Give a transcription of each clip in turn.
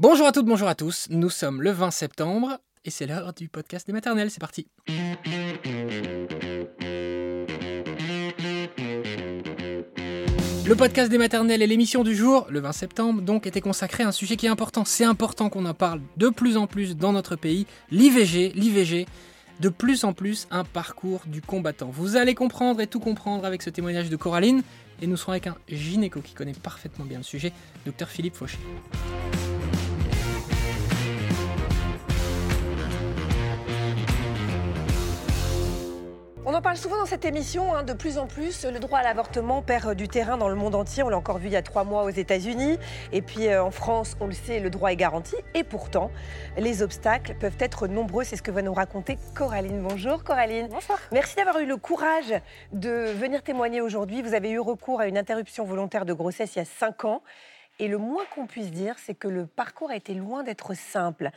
Bonjour à toutes, bonjour à tous. Nous sommes le 20 septembre et c'est l'heure du podcast des maternelles. C'est parti. Le podcast des maternelles et l'émission du jour, le 20 septembre, donc, était consacré à un sujet qui est important. C'est important qu'on en parle de plus en plus dans notre pays. L'IVG, l'IVG, de plus en plus un parcours du combattant. Vous allez comprendre et tout comprendre avec ce témoignage de Coraline. Et nous serons avec un gynéco qui connaît parfaitement bien le sujet, docteur Philippe Fauché. On en parle souvent dans cette émission, hein, de plus en plus, le droit à l'avortement perd du terrain dans le monde entier. On l'a encore vu il y a trois mois aux États-Unis. Et puis euh, en France, on le sait, le droit est garanti. Et pourtant, les obstacles peuvent être nombreux. C'est ce que va nous raconter Coraline. Bonjour Coraline. Bonjour. Merci d'avoir eu le courage de venir témoigner aujourd'hui. Vous avez eu recours à une interruption volontaire de grossesse il y a cinq ans. Et le moins qu'on puisse dire, c'est que le parcours a été loin d'être simple.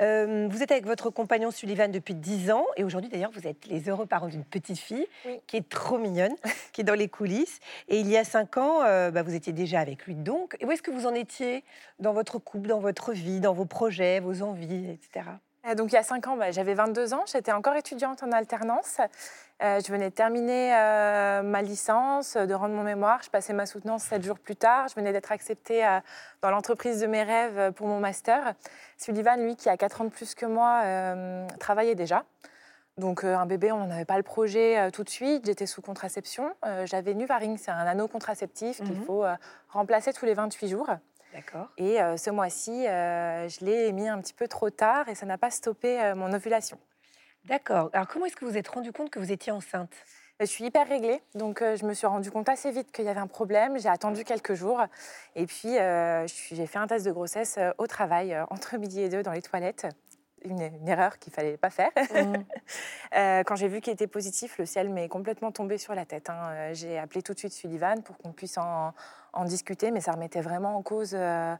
Euh, vous êtes avec votre compagnon Sullivan depuis 10 ans, et aujourd'hui d'ailleurs, vous êtes les heureux parents d'une petite fille Oui. qui est trop mignonne, qui est dans les coulisses. Et il y a 5 ans, euh, bah, vous étiez déjà avec lui donc. Et où est-ce que vous en étiez dans votre couple, dans votre vie, dans vos projets, vos envies, etc. Euh, Donc il y a 5 ans, bah, j'avais 22 ans, j'étais encore étudiante en alternance. Euh, je venais de terminer euh, ma licence, de rendre mon mémoire. Je passais ma soutenance 7 jours plus tard. Je venais d'être acceptée euh, dans l'entreprise de mes rêves euh, pour mon master. Sullivan, lui, qui a 4 ans de plus que moi, euh, travaillait déjà. Donc euh, un bébé, on n'en avait pas le projet euh, tout de suite. J'étais sous contraception. Euh, J'avais Nuvaring, c'est un anneau contraceptif qu'il Mhm. faut euh, remplacer tous les 28 jours. D'accord. Et euh, ce mois-ci, euh, je l'ai mis un petit peu trop tard et ça n'a pas stoppé euh, mon ovulation. D'accord. Alors comment est-ce que vous vous êtes rendu compte que vous étiez enceinte? Je suis hyper réglée, donc je me suis rendu compte assez vite qu'il y avait un problème. J'ai attendu quelques jours et puis j'ai fait un test de grossesse au travail, entre midi et deux, dans les toilettes. Une, une erreur qu'il fallait pas faire. Euh, quand j'ai vu qu'il était positif, le ciel m'est complètement tombé sur la tête. hein. J'ai appelé tout de suite Sullivan pour qu'on puisse en, en discuter, mais ça remettait vraiment en cause euh,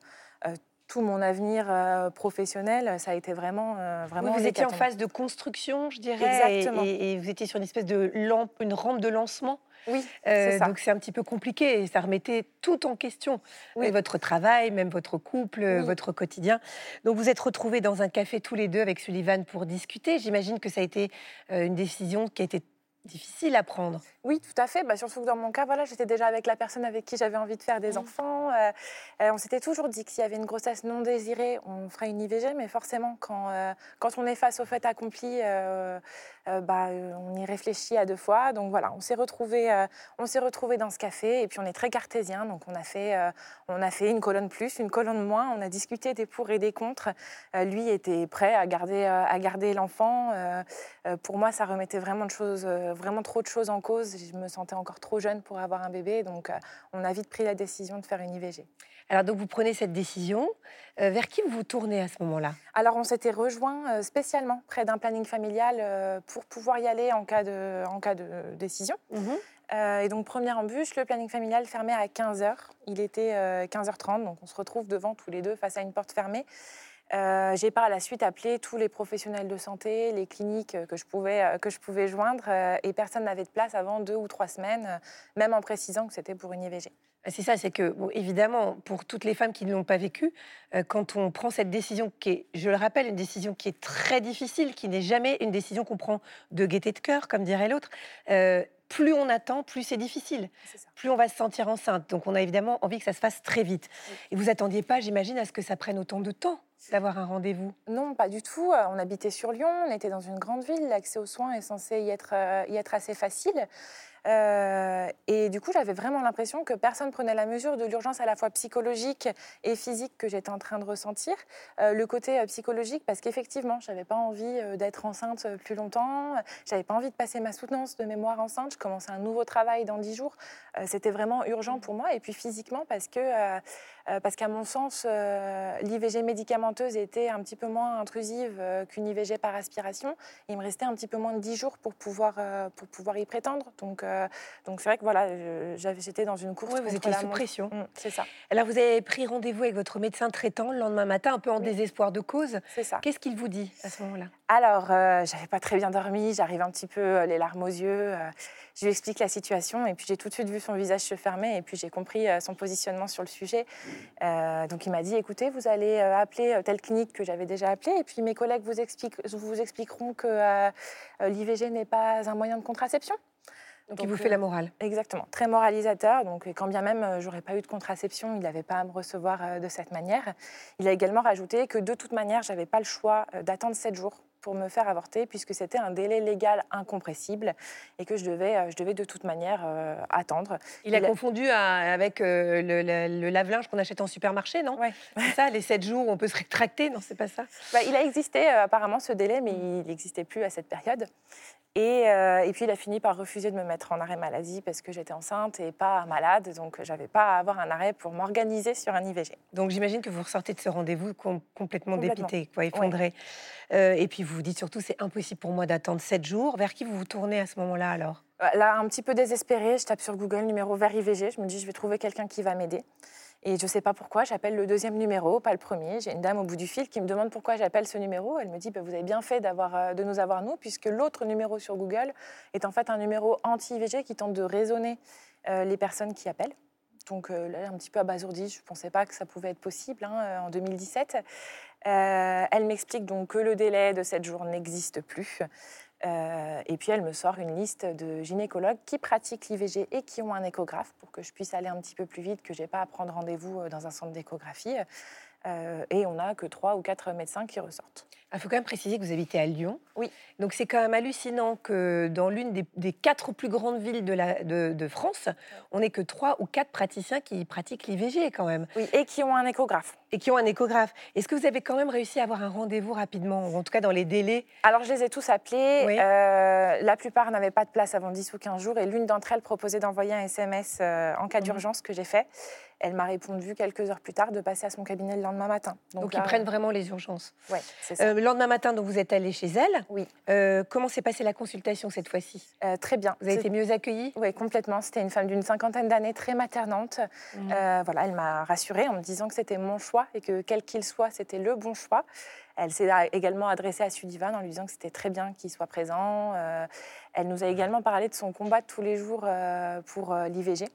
euh, tout mon avenir euh, professionnel. Ça a été vraiment, euh, vraiment. Oui, vous étiez en phase de construction, je dirais, et- Exactement. Et, et vous étiez sur une espèce de lampe, une rampe de lancement. Oui, Euh, ça. donc c'est un petit peu compliqué et ça remettait tout en question. Oui. Votre travail, même votre couple, Oui. votre quotidien. Donc vous êtes retrouvés dans un café tous les deux avec Sullivan pour discuter. J'imagine que ça a été une décision qui a été difficile à prendre. Oui, tout à fait. Bah, surtout que dans mon cas, voilà, j'étais déjà avec la personne avec qui j'avais envie de faire des Mhm. enfants. Euh, euh, on s'était toujours dit que s'il y avait une grossesse non désirée, on ferait une IVG. Mais forcément, quand, euh, quand on est face au fait accompli, euh, bah, euh, on y réfléchit à deux fois. Donc voilà, on s'est retrouvés, euh, dans ce café. Et puis on est très cartésien. Donc on a fait, on a fait une colonne plus, une colonne moins. On a discuté des pour et des contre. Lui était prêt à garder, garder l'enfant. Pour moi, ça remettait vraiment de choses, vraiment trop de choses en cause. Je me sentais encore trop jeune pour avoir un bébé, donc on a vite pris la décision de faire une IVG. Alors donc vous prenez cette décision. Euh, vers qui vous vous tournez à ce moment-là? Alors on s'était rejoint euh, spécialement près d'un planning familial euh, pour pouvoir y aller en cas de, en cas de décision. Euh, et donc première embûche, le planning familial fermait à 15h. Il était euh, 15h30, donc on se retrouve devant tous les deux face à une porte fermée. Euh, J'ai par la suite appelé tous les professionnels de santé, les cliniques que je pouvais, que je pouvais joindre, euh, et personne n'avait de place avant deux ou trois semaines, même en précisant que c'était pour une IVG. C'est ça, c'est que, bon, évidemment, pour toutes les femmes qui ne l'ont pas vécu, euh, quand on prend cette décision qui est, je le rappelle, une décision qui est très difficile, qui n'est jamais une décision qu'on prend de gaieté de cœur, comme dirait l'autre, euh, plus on attend, plus c'est difficile, plus on va se sentir enceinte. Donc on a évidemment envie que ça se fasse très vite. Oui. Et vous attendiez pas, j'imagine, à ce que ça prenne autant de temps d'avoir un rendez-vous? Non, pas du tout. Euh, On habitait sur Lyon, on était dans une grande ville, l'accès aux soins est censé y être, y être assez facile. Euh, et du coup, j'avais vraiment l'impression que personne prenait la mesure de l'urgence à la fois psychologique et physique que j'étais en train de ressentir. Euh, le côté euh, psychologique, parce qu'effectivement, je n'avais pas envie d'être enceinte plus longtemps, j'avais pas envie de passer ma soutenance de mémoire enceinte, je commençais un nouveau travail dans dix jours. C'était vraiment urgent pour moi. Et puis physiquement, parce que... parce qu'à mon sens, l'IVG médicamenteuse était un petit peu moins intrusive qu'une IVG par aspiration. Il me restait un petit peu moins de 10 jours pour pouvoir, pour pouvoir y prétendre. Donc, euh, donc c'est vrai que voilà, j'étais dans une course Ouais, vous étiez la sous montre. pression. Mm, c'est ça, Alors vous avez pris rendez-vous avec votre médecin traitant le lendemain matin, un peu en Oui. désespoir de cause. c'est ça. Qu'est-ce qu'il vous dit à ce moment-là? Alors, euh, j'avais pas très bien dormi, j'arrive un petit peu euh, les larmes aux yeux. euh, je lui explique la situation et puis j'ai tout de suite vu son visage se fermer et puis j'ai compris son positionnement sur le sujet. donc il m'a dit, écoutez, vous allez appeler telle clinique que j'avais déjà appelée, et puis mes collègues vous, vous expliqueront que l'IVG n'est pas un moyen de contraception. Donc, il vous fait la morale. Exactement, très moralisateur. Donc quand bien même j'aurais pas eu de contraception, il n'avait pas à me recevoir de cette manière. Il a également rajouté que de toute manière, j'avais pas le choix d'attendre 7 jours pour me faire avorter, puisque c'était un délai légal incompressible et que je devais, euh, je devais de toute manière euh, attendre. Il, a, confondu avec euh, le, lave-linge qu'on achète en supermarché, non? Ouais. C'est ça, les 7 jours où on peut se rétracter, non, c'est pas ça bah, Il a existé apparemment ce délai, mais il n'existait plus à cette période. Et, et, puis il a fini par refuser de me mettre en arrêt maladie parce que j'étais enceinte et pas malade, donc j'avais pas à avoir un arrêt pour m'organiser sur un IVG. Donc j'imagine que vous ressortez de ce rendez-vous complètement, dépité, quoi, effondré. et puis vous vous dites surtout, c'est impossible pour moi d'attendre 7 jours. Vers qui vous vous tournez à ce moment-là alors? Euh, Là, un petit peu désespérée, je tape sur Google numéro vers IVG. Je me dis, je vais trouver quelqu'un qui va m'aider. Et je ne sais pas pourquoi, j'appelle le deuxième numéro, pas le premier. J'ai une dame au bout du fil qui me demande pourquoi j'appelle ce numéro. Elle me dit, bah, vous avez bien fait euh, de nous avoir nous, puisque l'autre numéro sur Google est en fait un numéro anti-IVG qui tente de raisonner euh, les personnes qui appellent. Donc là, un petit peu abasourdie, je ne pensais pas que ça pouvait être possible hein, en 2017. Euh, elle m'explique donc que le délai de 7 jours n'existe plus. Euh, et puis elle me sort une liste de gynécologues qui pratiquent l'IVG et qui ont un échographe pour que je puisse aller un petit peu plus vite, que je n'ai pas à prendre rendez-vous euh, dans un centre d'échographie. et on n'a que trois ou quatre médecins qui ressortent. Il faut quand même préciser que vous habitez à Lyon. Oui. Donc c'est quand même hallucinant que dans l'une des, quatre plus grandes villes de, la, de, France, on n'ait que trois ou quatre praticiens qui pratiquent l'IVG quand même. Oui, et qui ont un échographe. Et qui ont un échographe. Est-ce que vous avez quand même réussi à avoir un rendez-vous rapidement, ou en tout cas dans les délais? Alors je les ai tous appelés. Euh, la plupart n'avaient pas de place avant 10 ou 15 jours et l'une d'entre elles proposait d'envoyer un SMS euh, en cas mhm. d'urgence que j'ai fait. Elle m'a répondu quelques heures plus tard de passer à son cabinet le lendemain matin. Donc, ils prennent vraiment les urgences. Oui, c'est ça. Euh, le lendemain matin, donc vous êtes allé chez elle. Oui. Euh, comment s'est passée la consultation cette fois-ci? Euh, Très bien. Vous avez été mieux accueillie? Oui, complètement. C'était une femme d'une cinquantaine d'années, très maternante. Mmh. voilà, elle m'a rassurée en me disant que c'était mon choix et que quel qu'il soit, c'était le bon choix. Elle s'est également adressée à Sudivan en lui disant que c'était très bien qu'il soit présent. elle nous a également parlé de son combat de tous les jours pour l'IVG.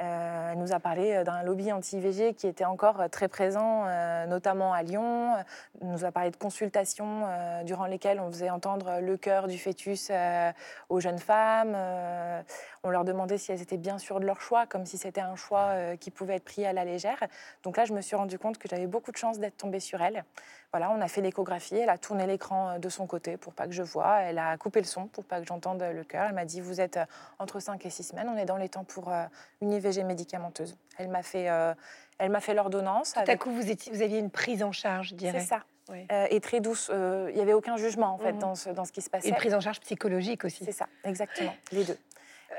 Euh, elle nous a parlé euh, d'un lobby anti-IVG qui était encore euh, très présent, notamment à Lyon. Elle nous a parlé de consultations durant lesquelles on faisait entendre le cœur du fœtus aux jeunes femmes. on leur demandait si elles étaient bien sûres de leur choix, comme si c'était un choix qui pouvait être pris à la légère. Donc là, je me suis rendu compte que j'avais beaucoup de chance d'être tombée sur elle. Voilà, on a fait l'échographie, elle a tourné l'écran euh, de son côté pour pas que je vois, elle a coupé le son pour pas que j'entende le cœur. Elle m'a dit vous êtes euh, entre 5 et 6 semaines, on est dans les temps pour euh, une IVG médicamenteuse. Elle m'a fait, elle m'a fait l'ordonnance. Tout à coup, vous, étiez, vous aviez une prise en charge, je dirais. C'est ça. et très douce. Il n'y avait aucun jugement en fait mmh. dans, ce, dans ce qui se passait. Une prise en charge psychologique aussi. C'est ça, exactement, les deux.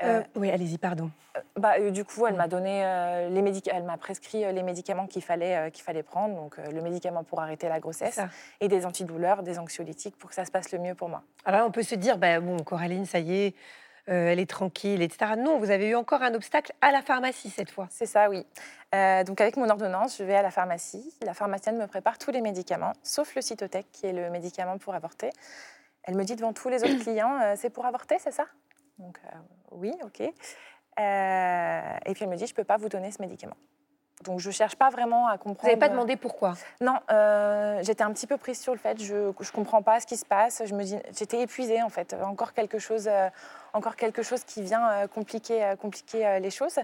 Euh, oui, allez-y, pardon. Euh, bah, euh, du coup, elle m'a donné les médicaments, elle m'a prescrit les médicaments qu'il fallait, qu'il fallait prendre, donc le médicament pour arrêter la grossesse et des antidouleurs, des anxiolytiques pour que ça se passe le mieux pour moi. Alors on peut se dire, bah, bon, Coraline, ça y est, elle est tranquille, etc. Non, vous avez eu encore un obstacle à la pharmacie cette fois. C'est ça, oui. donc avec mon ordonnance, je vais à la pharmacie. La pharmacienne me prépare tous les médicaments, sauf le cytotec, qui est le médicament pour avorter. Elle me dit devant tous les autres clients, c'est pour avorter, c'est ça? Donc, euh, oui, ok. Euh, et puis elle me dit, je ne peux pas vous donner ce médicament. Donc je ne cherche pas vraiment à comprendre. Vous n'avez pas demandé pourquoi? Non, euh, j'étais un petit peu prise sur le fait. Je ne comprends pas ce qui se passe. Je me dis, j'étais épuisée en fait. Encore quelque chose, encore quelque chose qui vient compliquer, compliquer les choses.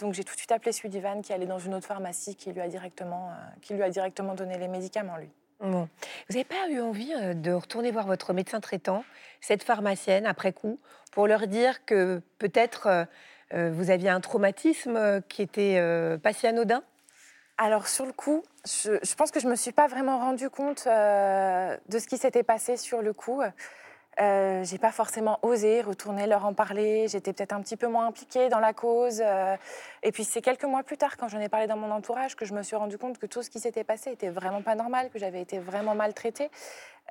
Donc j'ai tout de suite appelé Sudivan qui allait dans une autre pharmacie qui lui a directement, qui lui a directement donné les médicaments lui. Vous n'avez pas eu envie de retourner voir votre médecin traitant, cette pharmacienne, après coup, pour leur dire que peut-être vous aviez un traumatisme qui était pas si anodin? Alors sur le coup, je, pense que je ne me suis pas vraiment rendu compte de ce qui s'était passé sur le coup. Euh, j'ai pas forcément osé retourner leur en parler. J'étais peut-être un petit peu moins impliquée dans la cause. Euh. et puis c'est quelques mois plus tard, quand j'en ai parlé dans mon entourage, que je me suis rendu compte que tout ce qui s'était passé était vraiment pas normal, que j'avais été vraiment maltraitée.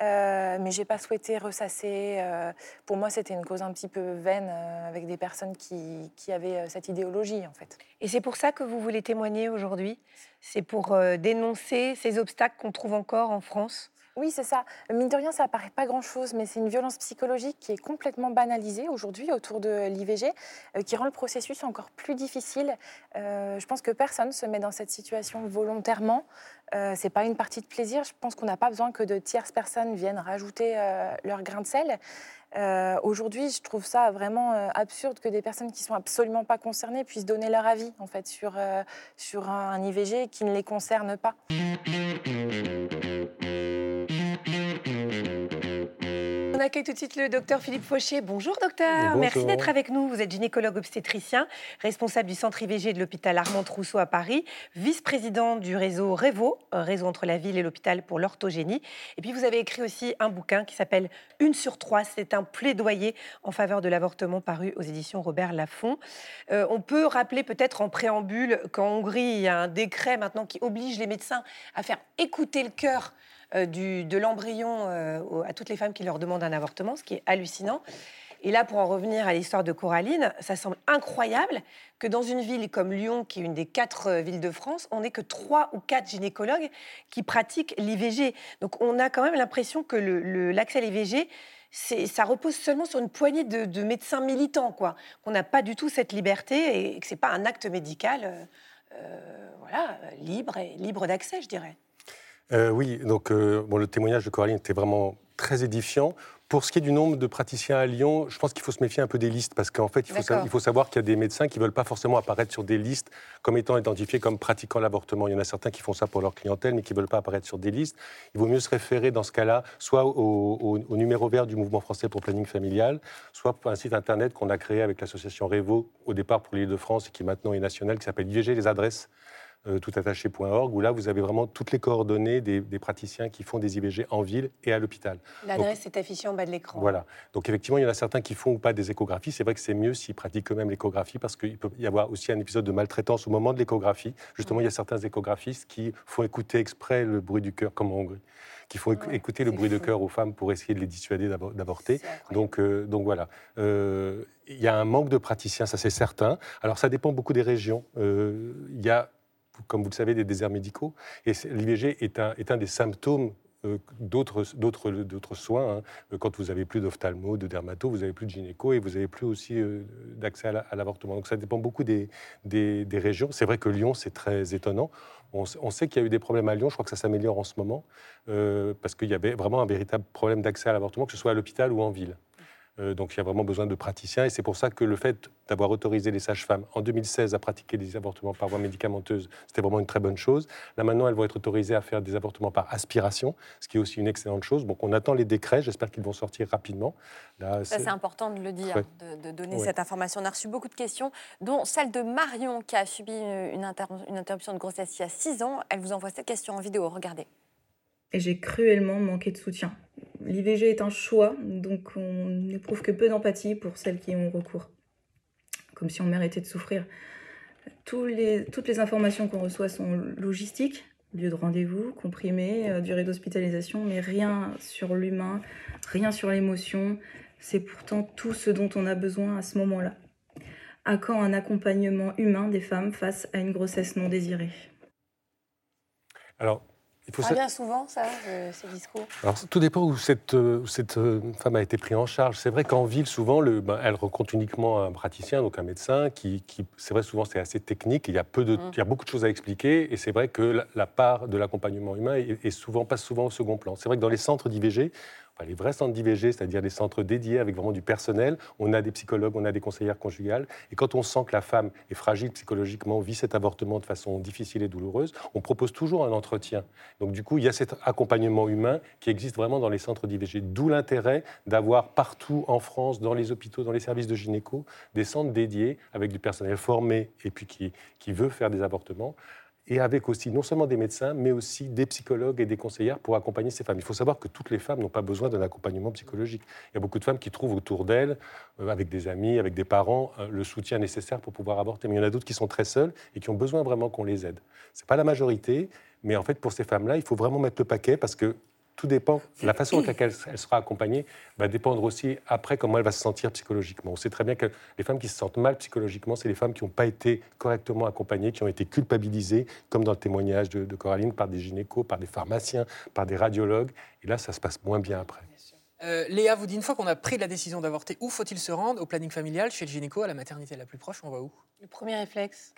Euh, mais j'ai pas souhaité ressasser. Euh. pour moi, c'était une cause un petit peu vaine avec des personnes qui, qui avaient cette idéologie, en fait. Et c'est pour ça que vous voulez témoigner aujourd'hui? C'est pour dénoncer ces obstacles qu'on trouve encore en France? Oui, c'est ça. Mine de rien, ça paraît pas grand-chose, mais c'est une violence psychologique qui est complètement banalisée aujourd'hui autour de l'IVG, euh, qui rend le processus encore plus difficile. Euh, je pense que personne se met dans cette situation volontairement. Euh, c'est pas une partie de plaisir. Je pense qu'on n'a pas besoin que de tierces personnes viennent rajouter euh, leur grain de sel. Aujourd'hui, je trouve ça vraiment absurde que des personnes qui sont absolument pas concernées puissent donner leur avis en fait sur, sur un IVG qui ne les concerne pas. On accueille tout de suite le docteur Philippe Fauché. Bonjour docteur, merci d'être avec nous. Vous êtes gynécologue obstétricien, responsable du centre IVG de l'hôpital Armand Trousseau à Paris, vice-président du réseau REVO, réseau entre la ville et l'hôpital pour l'orthogénie. Et puis vous avez écrit aussi un bouquin qui s'appelle Une sur trois. C'est un plaidoyer en faveur de l'avortement paru aux éditions Robert Laffont. Euh, on peut rappeler peut-être en préambule qu'en Hongrie, il y a un décret maintenant qui oblige les médecins à faire écouter le cœur euh, de l'embryon euh, à toutes les femmes qui leur demandent un avortement, ce qui est hallucinant. Et là, pour en revenir à l'histoire de Coraline, ça semble incroyable que dans une ville comme Lyon, qui est une des quatre euh, villes de France, on n'ait que trois ou quatre gynécologues qui pratiquent l'IVG. Donc on a quand même l'impression que l'accès à l'IVG, ça repose seulement sur une poignée de, médecins militants, quoi. Qu'on n'a pas du tout cette liberté et que c'est pas un acte médical, voilà, libre libre d'accès, je dirais. Euh, oui, donc euh, bon, le témoignage de Coraline était vraiment très édifiant. Pour ce qui est du nombre de praticiens à Lyon, je pense qu'il faut se méfier un peu des listes parce qu'en fait, il faut, il faut, savoir qu'il y a des médecins qui ne veulent pas forcément apparaître sur des listes comme étant identifiés comme pratiquant l'avortement. Il y en a certains qui font ça pour leur clientèle, mais qui ne veulent pas apparaître sur des listes. Il vaut mieux se référer dans ce cas-là soit au, numéro vert du Mouvement français pour planning familial, soit à un site internet qu'on a créé avec l'association Revo au départ pour l'île de France et qui maintenant est national, qui s'appelle IVG les adresses toutattaché.org, où là, vous avez vraiment toutes les coordonnées des, praticiens qui font des IVG en ville et à l'hôpital. L'adresse est affichée en bas de l'écran. Voilà. Donc, effectivement, il y en a certains qui font ou pas des échographies. C'est vrai que c'est mieux s'ils pratiquent eux-mêmes l'échographie, parce qu'il peut y avoir aussi un épisode de maltraitance au moment de l'échographie. Justement, il y a certains échographistes qui font écouter exprès le bruit du cœur, comme en Hongrie qui font écouter le bruit de cœur aux femmes pour essayer de les dissuader d'avorter. Donc, euh, donc voilà. Euh, il y a un manque de praticiens, ça c'est certain. Alors ça dépend beaucoup des régions. Il y a comme vous le savez, des déserts médicaux. Et l'IVG est un, est un des symptômes euh, d'autres soins. Hein. Quand vous avez plus d'ophtalmo, de dermato, vous avez plus de gynéco et vous avez plus aussi euh, d'accès à l'avortement. Donc ça dépend beaucoup des, des, régions. C'est vrai que Lyon, c'est très étonnant. On, sait qu'il y a eu des problèmes à Lyon. Je crois que ça s'améliore en ce moment euh, parce qu'il y avait vraiment un véritable problème d'accès à l'avortement, que ce soit à l'hôpital ou en ville. Euh, donc il y a vraiment besoin de praticiens et c'est pour ça que le fait d'avoir autorisé les sages-femmes en 2016 à pratiquer des avortements par voie médicamenteuse, c'était vraiment une très bonne chose. Là maintenant, elles vont être autorisées à faire des avortements par aspiration, ce qui est aussi une excellente chose. Donc on attend les décrets, j'espère qu'ils vont sortir rapidement. Là, c'est important de le dire, de, donner cette information. On a reçu beaucoup de questions, dont celle de Marion qui a subi une, une interruption de grossesse il y a 6 ans. Elle vous envoie cette question en vidéo, regardez. Et j'ai cruellement manqué de soutien L'IVG est un choix, donc on n'éprouve que peu d'empathie pour celles qui ont recours. Comme si on méritait de souffrir. toutes les informations qu'on reçoit sont logistiques, lieu de rendez-vous, comprimé, euh, durée d'hospitalisation, mais rien sur l'humain, rien sur l'émotion. C'est pourtant tout ce dont on a besoin à ce moment-là. À quand un accompagnement humain des femmes face à une grossesse non désirée? Il faut souvent, ça, ces discours Alors, tout dépend où cette, euh, cette euh, femme a été prise en charge. C'est vrai qu'en ville, souvent, le, ben, elle rencontre uniquement un praticien, donc un médecin, qui, qui c'est vrai, souvent, c'est assez technique. Il y, a peu de, mmh. il y a beaucoup de choses à expliquer. Et c'est vrai que la, part de l'accompagnement humain est, est, souvent, passe souvent au second plan. C'est vrai que dans les centres d'IVG, les vrais centres d'IVG, c'est-à-dire des centres dédiés avec vraiment du personnel. On a des psychologues, on a des conseillères conjugales. Et quand on sent que la femme est fragile psychologiquement, vit cet avortement de façon difficile et douloureuse, on propose toujours un entretien. Donc du coup, il y a cet accompagnement humain qui existe vraiment dans les centres d'IVG. D'où l'intérêt d'avoir partout en France, dans les hôpitaux, dans les services de gynéco, des centres dédiés avec du personnel formé et puis qui, qui veut faire des avortements et avec aussi non seulement des médecins, mais aussi des psychologues et des conseillères pour accompagner ces femmes. Il faut savoir que toutes les femmes n'ont pas besoin d'un accompagnement psychologique. Il y a beaucoup de femmes qui trouvent autour d'elles, euh, avec des amis, avec des parents, euh, le soutien nécessaire pour pouvoir avorter. Mais il y en a d'autres qui sont très seules et qui ont besoin vraiment qu'on les aide. Ce n'est pas la majorité, mais en fait, pour ces femmes-là, il faut vraiment mettre le paquet parce que tout dépend, la façon dont elle, elle, sera accompagnée va dépendre aussi après comment elle va se sentir psychologiquement. On sait très bien que les femmes qui se sentent mal psychologiquement, c'est les femmes qui n'ont pas été correctement accompagnées, qui ont été culpabilisées, comme dans le témoignage de, de Coraline, par des gynécos, par des pharmaciens, par des radiologues. Et là, ça se passe moins bien après. Euh, Léa vous dit une fois qu'on a pris la décision d'avorter, où faut-il se rendre Au planning familial, chez le gynéco, à la maternité la plus proche, on va où? Le premier réflexe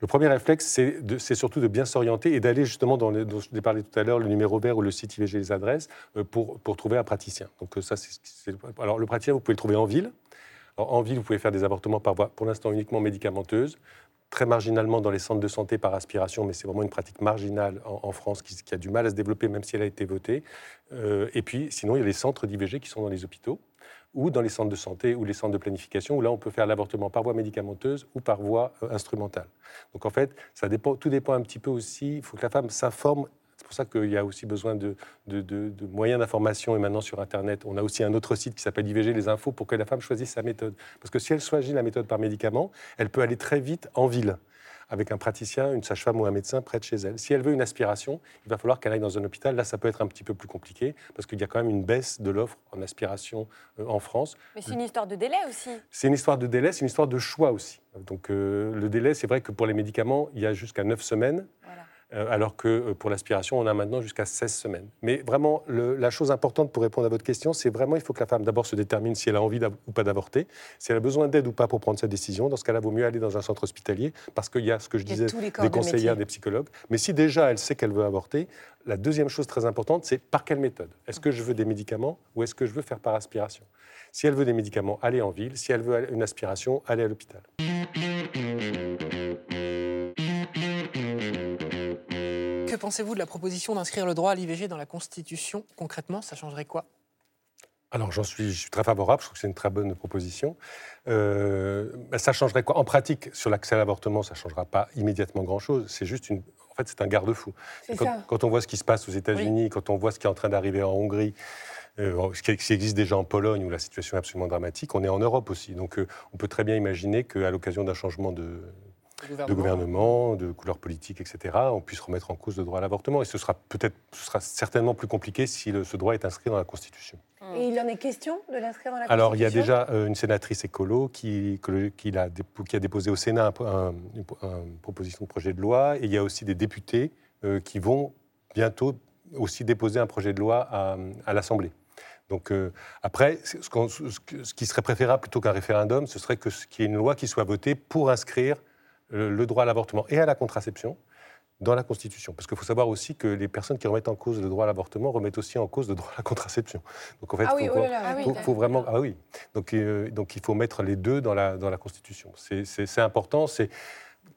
Le premier réflexe, c'est surtout de bien s'orienter et d'aller justement dans le, dont je vous ai parlé tout à l'heure, le numéro vert ou le site IVG les adresses, euh, pour, pour trouver un praticien. Donc euh, ça, c'est alors le praticien, vous pouvez le trouver en ville. Alors, en ville, vous pouvez faire des avortements par voie, pour l'instant uniquement médicamenteuse très marginalement dans les centres de santé par aspiration, mais c'est vraiment une pratique marginale en, France qui, a du mal à se développer, même si elle a été votée. Euh, et puis, sinon, il y a les centres d'IVG qui sont dans les hôpitaux ou dans les centres de santé ou les centres de planification, où là, on peut faire l'avortement par voie médicamenteuse ou par voie euh, instrumentale. Donc, en fait, ça dépend, tout dépend un petit peu aussi. Il faut que la femme s'informe c'est pour ça qu'il y a aussi besoin de, moyens d'information. Et maintenant, sur Internet, on a aussi un autre site qui s'appelle IVG Les Infos pour que la femme choisisse sa méthode. Parce que si elle choisit la méthode par médicament, elle peut aller très vite en ville avec un praticien, une sage-femme ou un médecin près de chez elle. Si elle veut une aspiration, il va falloir qu'elle aille dans un hôpital. Là, ça peut être un petit peu plus compliqué parce qu'il y a quand même une baisse de l'offre en aspiration euh, en France. Mais c'est une histoire de délai aussi. C'est une histoire de délai, c'est une histoire de choix aussi. Donc euh, le délai, c'est vrai que pour les médicaments, il y a jusqu'à 9 semaines. Euh, alors que euh, pour l'aspiration, on a maintenant jusqu'à 16 semaines. Mais vraiment, la chose importante pour répondre à votre question, c'est vraiment, il faut que la femme d'abord se détermine si elle a envie ou pas d'avorter, si elle a besoin d'aide ou pas pour prendre sa décision. Dans ce cas-là, vaut mieux aller dans un centre hospitalier, parce qu'il y a ce que je disais, des conseillères, des psychologues. Mais si déjà elle sait qu'elle veut avorter, la deuxième chose très importante, c'est par quelle méthode? Est-ce que je veux des médicaments ou est-ce que je veux faire par aspiration? Si elle veut des médicaments, allez en ville. Si elle veut une aspiration, allez à l'hôpital. Pensez-vous de la proposition d'inscrire le droit à l'IVG dans la Constitution Concrètement, ça changerait quoi? Alors, j'en suis, je suis très favorable, je trouve que c'est une très bonne proposition. Euh, ça changerait quoi? En pratique, sur l'accès à l'avortement, ça ne changera pas immédiatement grand-chose. C'est juste une. En fait, c'est un garde-fou. Quand, quand, on voit ce qui se passe aux États-Unis, quand on voit ce qui est en train d'arriver en Hongrie, euh, ce qui existe déjà en Pologne, où la situation est absolument dramatique, on est en Europe aussi. Donc, euh, on peut très bien imaginer qu'à l'occasion d'un changement de, de gouvernement, de couleur politique, etc., on puisse remettre en cause le droit à l'avortement. Et ce sera peut-être, ce sera certainement plus compliqué si ce droit est inscrit dans la Constitution. Et il en est question de l'inscrire dans la Constitution Alors, il y a déjà euh, une sénatrice écolo qui, qui, a, qui a déposé au Sénat une proposition de projet de loi, et il y a aussi des députés euh, qui vont bientôt aussi déposer un projet de loi à, l'Assemblée. Donc euh, après, ce, ce, qui serait préférable plutôt qu'un référendum, ce serait qu'il y ait une loi qui soit votée pour inscrire le droit à l'avortement et à la contraception dans la Constitution. Parce qu'il faut savoir aussi que les personnes qui remettent en cause le droit à l'avortement remettent aussi en cause le droit à la contraception. Donc en fait, il ah faut, faut, vraiment... Ah oui. Donc, euh, donc il faut mettre les deux dans la, dans la Constitution. C'est important. C'est...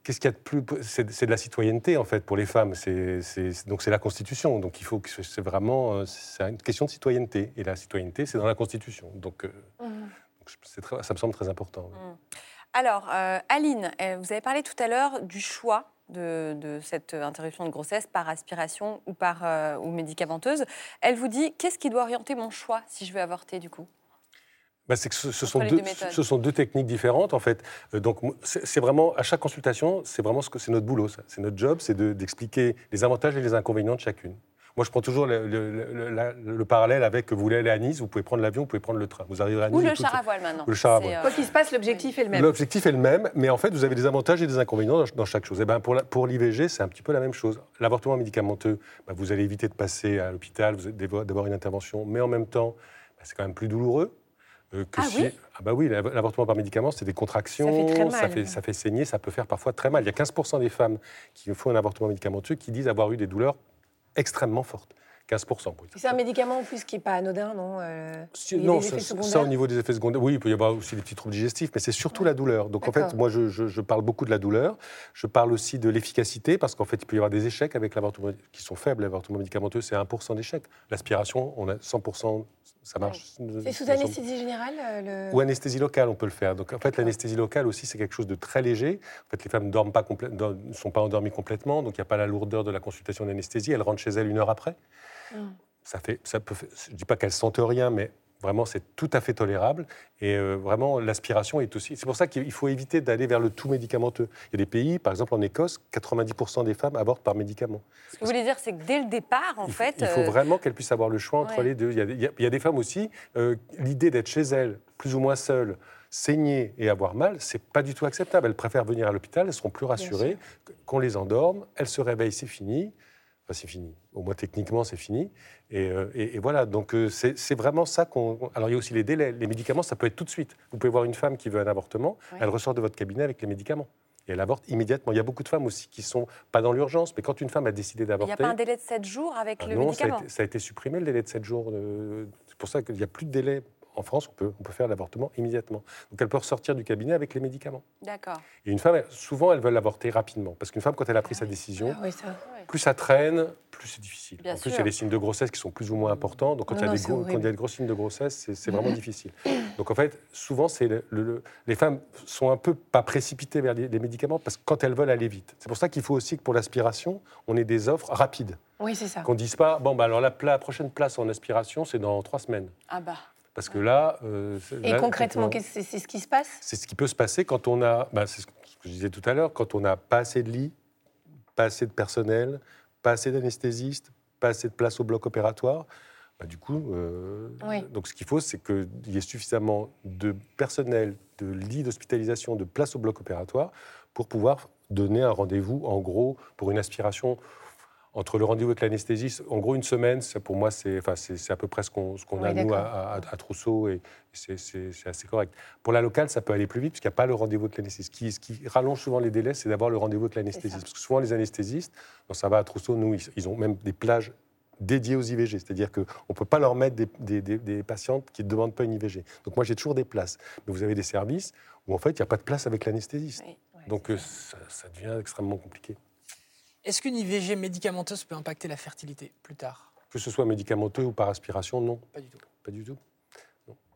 Qu'est-ce qu'il y a de plus C'est de la citoyenneté en fait pour les femmes. C'est donc c'est la Constitution. Donc il faut que c'est vraiment euh, c'est une question de citoyenneté et la citoyenneté c'est dans la Constitution. Donc, euh, mmh. ça me semble très important. Mmh. Alors, euh, Aline, euh, vous avez parlé tout à l'heure du choix de, cette interruption de grossesse par aspiration ou par euh, ou médicamenteuse. Elle vous dit qu'est-ce qui doit orienter mon choix si je veux avorter du coup? Bah, c'est que ce, sont deux, ce, sont deux, techniques différentes en fait. donc c'est vraiment à chaque consultation, c'est vraiment ce que c'est notre boulot, c'est notre job, c'est d'expliquer les avantages et les inconvénients de chacune. Moi, je prends toujours le, parallèle avec vous voulez aller à Nice, vous pouvez prendre l'avion, vous pouvez prendre le train. Vous arriverez à Nice. Ou le char à voile maintenant. Le char à voile. Quoi qu'il se passe, l'objectif est le même. L'objectif est le même, mais en fait, vous avez des avantages et des inconvénients dans, chaque chose. Et eh ben, pour, pour l'IVG, c'est un petit peu la même chose. L'avortement médicamenteux, ben, vous allez éviter de passer à l'hôpital, d'avoir une intervention, mais en même temps, ben, c'est quand même plus douloureux. Euh, que ah si... oui? Ah bah oui, l'avortement par médicament, c'est des contractions, ça fait, très mal. Ça, fait, ça fait saigner, ça peut faire parfois très mal. Il y a 15% des femmes qui font un avortement médicamenteux qui disent avoir eu des douleurs extrêmement fortes. 15%. C'est un médicament en plus qui n'est pas anodin, non euh, Non, ça, au niveau des effets secondaires, oui, il peut y avoir aussi des petits troubles digestifs, mais c'est surtout la douleur. Donc en fait, moi, je, parle beaucoup de la douleur. Je parle aussi de l'efficacité, parce qu'en fait, il peut y avoir des échecs avec l'avortement qui sont faibles. L'avortement médicamenteux, c'est 1% d'échecs. L'aspiration, on a 100%. Ça marche. C'est sous anesthésie générale le... Ou anesthésie locale, on peut le faire. Donc en fait, l'anesthésie locale aussi, c'est quelque chose de très léger. En fait, les femmes dorment pas ne sont pas endormies complètement, donc il n'y a pas la lourdeur de la consultation d'anesthésie. Elles rentrent chez elles une heure après. Ça fait, ça peut, je ne dis pas qu'elles sentent rien, mais Vraiment, c'est tout à fait tolérable. Et euh, vraiment, l'aspiration est aussi. C'est pour ça qu'il faut éviter d'aller vers le tout médicamenteux. Il y a des pays, par exemple en Écosse, 90% des femmes avortent par médicament. Ce que vous voulez dire, c'est que dès le départ, en il, fait. Il faut euh, vraiment qu'elles puissent avoir le choix entre Ouais. les deux. Il y, a, il y a- il y a des femmes aussi, euh, l'idée d'être chez elles, plus ou moins seules, saigner et avoir mal, c'est pas du tout acceptable. Elles préfèrent venir à l'hôpital, elles seront plus rassurées, qu'on les endorme, elles se réveillent, c'est fini. Enfin, c'est fini. Au moins techniquement, c'est fini. Et, euh, et- et voilà. Donc euh, c'est vraiment ça qu'on. Alors il y a aussi les délais. Les médicaments, ça peut être tout de suite. Vous pouvez voir une femme qui veut un avortement, Ouais. elle ressort de votre cabinet avec les médicaments. Et elle avorte immédiatement. Il y a beaucoup de femmes aussi qui sont pas dans l'urgence, mais quand une femme a décidé Il n'y a d'avorter, pas un délai de 7 jours avec ah le non, ça a, médicament. été, ça a été supprimé le délai de 7 jours. euh, C'est pour ça qu'il n'y a plus de délai. En France, on peut, on peut faire l'avortement immédiatement. Donc elle peut ressortir du cabinet avec les médicaments. D'accord. Et une femme, elle- souvent, elles veulent l'avorter rapidement. Parce qu'une femme, quand elle a pris sa oui. décision, Ah oui, ça. plus ça traîne, plus c'est difficile. Bien en plus, il y a des signes de grossesse qui sont plus ou moins importants. Donc quand, Non, il, y a non, des gros, quand il y horrible. a de gros signes de grossesse, c'est vraiment difficile. Donc en fait, souvent, c'est le- le- le- les femmes sont un peu pas précipitées vers les, les médicaments parce que quand elles veulent aller vite. C'est pour ça qu'il faut aussi que pour l'aspiration, on ait des offres rapides. Oui, c'est ça. Qu'on ne dise pas, bon, bah, alors la, pla- prochaine place en aspiration, c'est dans trois semaines. Ah bah. Parce que là. euh, Et là, concrètement, c'est ce qui se passe? c'est ce qui peut se passer quand on a, bah, c'est ce que je disais tout à l'heure, quand on n'a pas assez de lits, pas assez de personnel, pas assez d'anesthésistes, pas assez de place au bloc opératoire. Bah, du coup, euh, Oui. donc ce qu'il faut, c'est qu'il y ait suffisamment de personnel, de lits d'hospitalisation, de place au bloc opératoire pour pouvoir donner un rendez-vous, en gros, pour une aspiration. Entre le rendez-vous avec l'anesthésiste, en gros une semaine, ça, pour moi, c'est enfin, à peu près ce qu'on Oui, a nous à, d'accord. à- à Trousseau et c'est assez correct. Pour la locale, ça peut aller plus vite puisqu'il n'y a pas le rendez-vous avec l'anesthésiste. Ce qui, ce qui rallonge souvent les délais, c'est d'avoir le rendez-vous avec l'anesthésiste. Parce que souvent, les anesthésistes, bon, ça va à Trousseau, nous, ils, ils ont même des plages dédiées aux IVG. C'est-à-dire qu'on ne peut pas leur mettre des, des- des- des patientes qui ne demandent pas une IVG. Donc moi, j'ai toujours des places. Mais vous avez des services où, en fait, il n'y a pas de place avec l'anesthésiste. Oui. Donc euh, ça, ça devient extrêmement compliqué. Est-ce qu'une IVG médicamenteuse peut impacter la fertilité plus tard? Que ce soit médicamenteux ou par aspiration, non. Pas du tout. Pas du tout.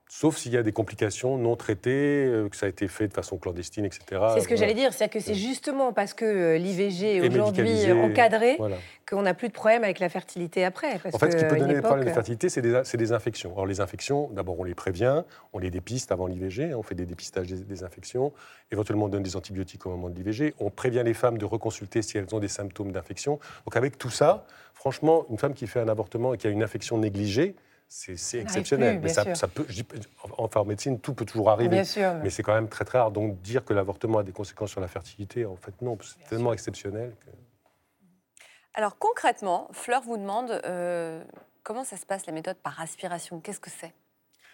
Sauf s'il y a des complications non traitées, euh, que ça a été fait de façon clandestine, etc. C'est ce que j'allais dire, c'est que c'est justement parce que euh, l'IVG est aujourd'hui euh, encadré Voilà. qu'on n'a plus de problème avec la fertilité après. Parce En fait, ce qui peut donner des problèmes de fertilité, c'est des, infections. Alors, les infections, d'abord, on les prévient, on les dépiste avant l'IVG, on fait des dépistages des, des infections, éventuellement, on donne des antibiotiques au moment de l'IVG, on prévient les femmes de reconsulter si elles ont des symptômes d'infection. Donc, avec tout ça, franchement, une femme qui fait un avortement et qui a une infection négligée, c'est exceptionnel. plus, Mais ça, peut, enfin, en médecine, tout peut toujours arriver. Bien sûr. Mais c'est quand même très très rare. Donc dire que l'avortement a des conséquences sur la fertilité, en fait non, c'est tellement exceptionnel. que- Alors concrètement, Fleur vous demande euh, comment ça se passe la méthode par aspiration? Qu'est-ce que c'est?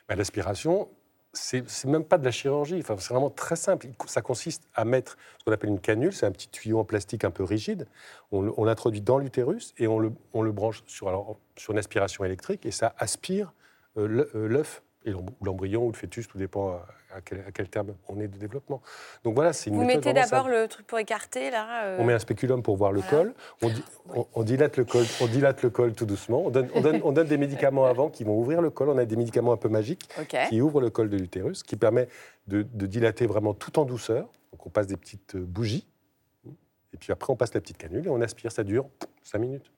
Bah, L'aspiration, c'est même pas de la chirurgie. Enfin, c'est vraiment très simple. Ça consiste à mettre ce qu'on appelle une canule. C'est un petit tuyau en plastique un peu rigide. On, l'introduit dans l'utérus et on le, on le branche sur, alors, sur une aspiration électrique et ça aspire euh, euh, l'œuf et l'embryon ou le fœtus, tout dépend à, quel, à quel terme on est de développement. Donc voilà, c'est une Vous méthode mettez d'abord le truc pour écarter là. euh, On met un spéculum pour voir le Voilà. col. On, di- on- on dilate le col. On dilate le col tout doucement. On donne, on donne- on donne des médicaments avant qui vont ouvrir le col. On a des médicaments un peu magiques qui ouvrent le col de l'utérus, qui permet de, de dilater vraiment tout en douceur. Donc on passe des petites bougies. Et puis après, on passe la petite canule et on aspire. Ça dure 5 minutes.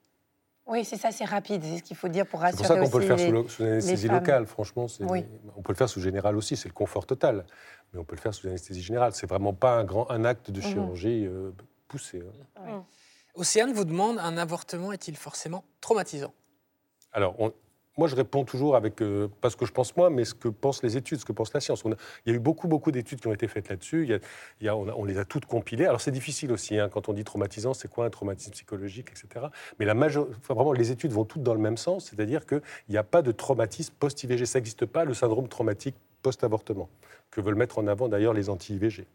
Oui, c'est ça, c'est rapide. C'est ce qu'il faut dire pour C'est rassurer pour ça qu'on peut le faire les- sous, anesthésie locale. Franchement, c'est- Oui. on peut le faire sous général aussi. C'est le confort total. Mais on peut le faire sous anesthésie générale. C'est vraiment pas un, grand, un acte de Mhm. chirurgie euh, poussé. hein. Océane vous demande un avortement est-il forcément traumatisant? Alors, on- moi, je réponds toujours avec, euh, pas ce que je pense moi, mais ce que pensent les études, ce que pense la science. Il y a eu beaucoup, beaucoup d'études qui ont été faites là-dessus. Il y a- on, les a toutes compilées. Alors, c'est difficile aussi, hein, quand on dit traumatisant, c'est quoi un traumatisme psychologique, etc. Mais la major... vraiment, les études vont toutes dans le même sens, c'est-à-dire qu'il n'y a pas de traumatisme post-IVG. Ça n'existe pas, le syndrome traumatique post-avortement, que veulent mettre en avant d'ailleurs les anti-IVG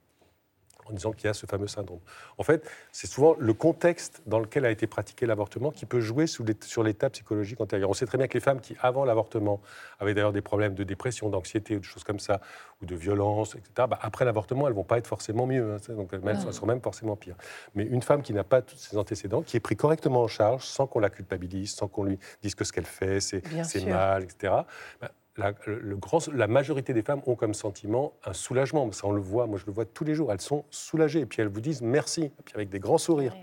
en disant qu'il y a ce fameux syndrome. En fait, c'est souvent le contexte dans lequel a été pratiqué l'avortement qui peut jouer sous les- sur l'état psychologique antérieur. On sait très bien que les femmes qui, avant l'avortement, avaient d'ailleurs des problèmes de dépression, d'anxiété ou de choses comme ça, ou de violence, etc., bah, après l'avortement, elles ne vont pas être forcément mieux. hein, donc elles, elles seront même forcément pires. Mais une femme qui n'a pas tous ces antécédents, qui est prise correctement en charge, sans qu'on la culpabilise, sans qu'on lui dise que ce qu'elle fait, c'est mal, etc., bah, la, le- le grand, la majorité des femmes ont comme sentiment un soulagement. Ça, on le voit, moi je le vois tous les jours. Elles sont soulagées et puis elles vous disent merci, et puis avec des grands sourires.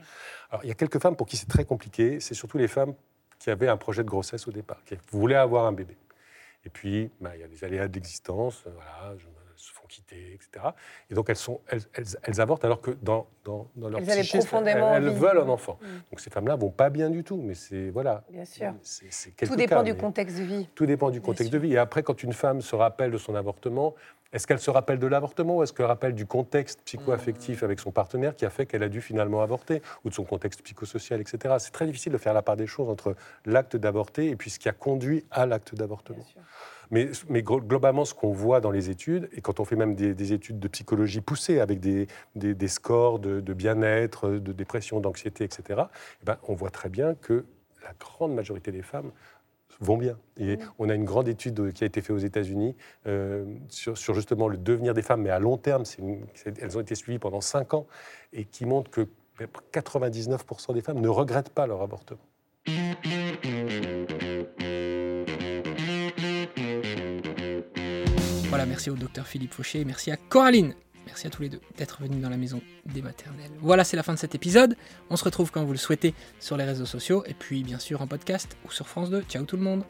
Alors, il y a quelques femmes pour qui c'est très compliqué. C'est surtout les femmes qui avaient un projet de grossesse au départ, qui voulaient avoir un bébé. Et puis, bah, il y a des aléas d'existence, euh, voilà, je- se font quitter, etc. Et donc, elles, sont, elles, elles- elles avortent alors que dans, dans, dans leur Elles psychisme, profondément elles, veulent un enfant. Mm. Donc, ces femmes-là vont pas bien du tout, mais c'est, voilà. Bien sûr. C'est, c'est Tout dépend cas, du contexte de vie. tout dépend du contexte de vie. Et après, quand une femme se rappelle de son avortement, est-ce qu'elle se rappelle de l'avortement ou est-ce qu'elle rappelle du contexte psycho-affectif avec son partenaire qui a fait qu'elle a dû finalement avorter ou de son contexte psychosocial, etc. C'est très difficile de faire la part des choses entre l'acte d'avorter et puis ce qui a conduit à l'acte d'avortement. Mais, mais glo- globalement, ce qu'on voit dans les études, et quand on fait même des, des études de psychologie poussées avec des, des- des scores de, de bien-être, de dépression, d'anxiété, etc., eh ben, on voit très bien que la grande majorité des femmes vont bien. Et on a une grande étude qui a été faite aux États-Unis euh, sur, sur justement le devenir des femmes, mais à long terme. une- elles ont été suivies pendant 5 ans et qui montrent que 99% des femmes ne regrettent pas leur avortement. Merci au docteur Philippe Fauché, merci à Coraline. Merci à tous les deux d'être venus dans la maison des maternelles. Voilà, c'est la fin de cet épisode. On se retrouve quand vous le souhaitez sur les réseaux sociaux et puis bien sûr en podcast ou sur France 2. Ciao tout le monde.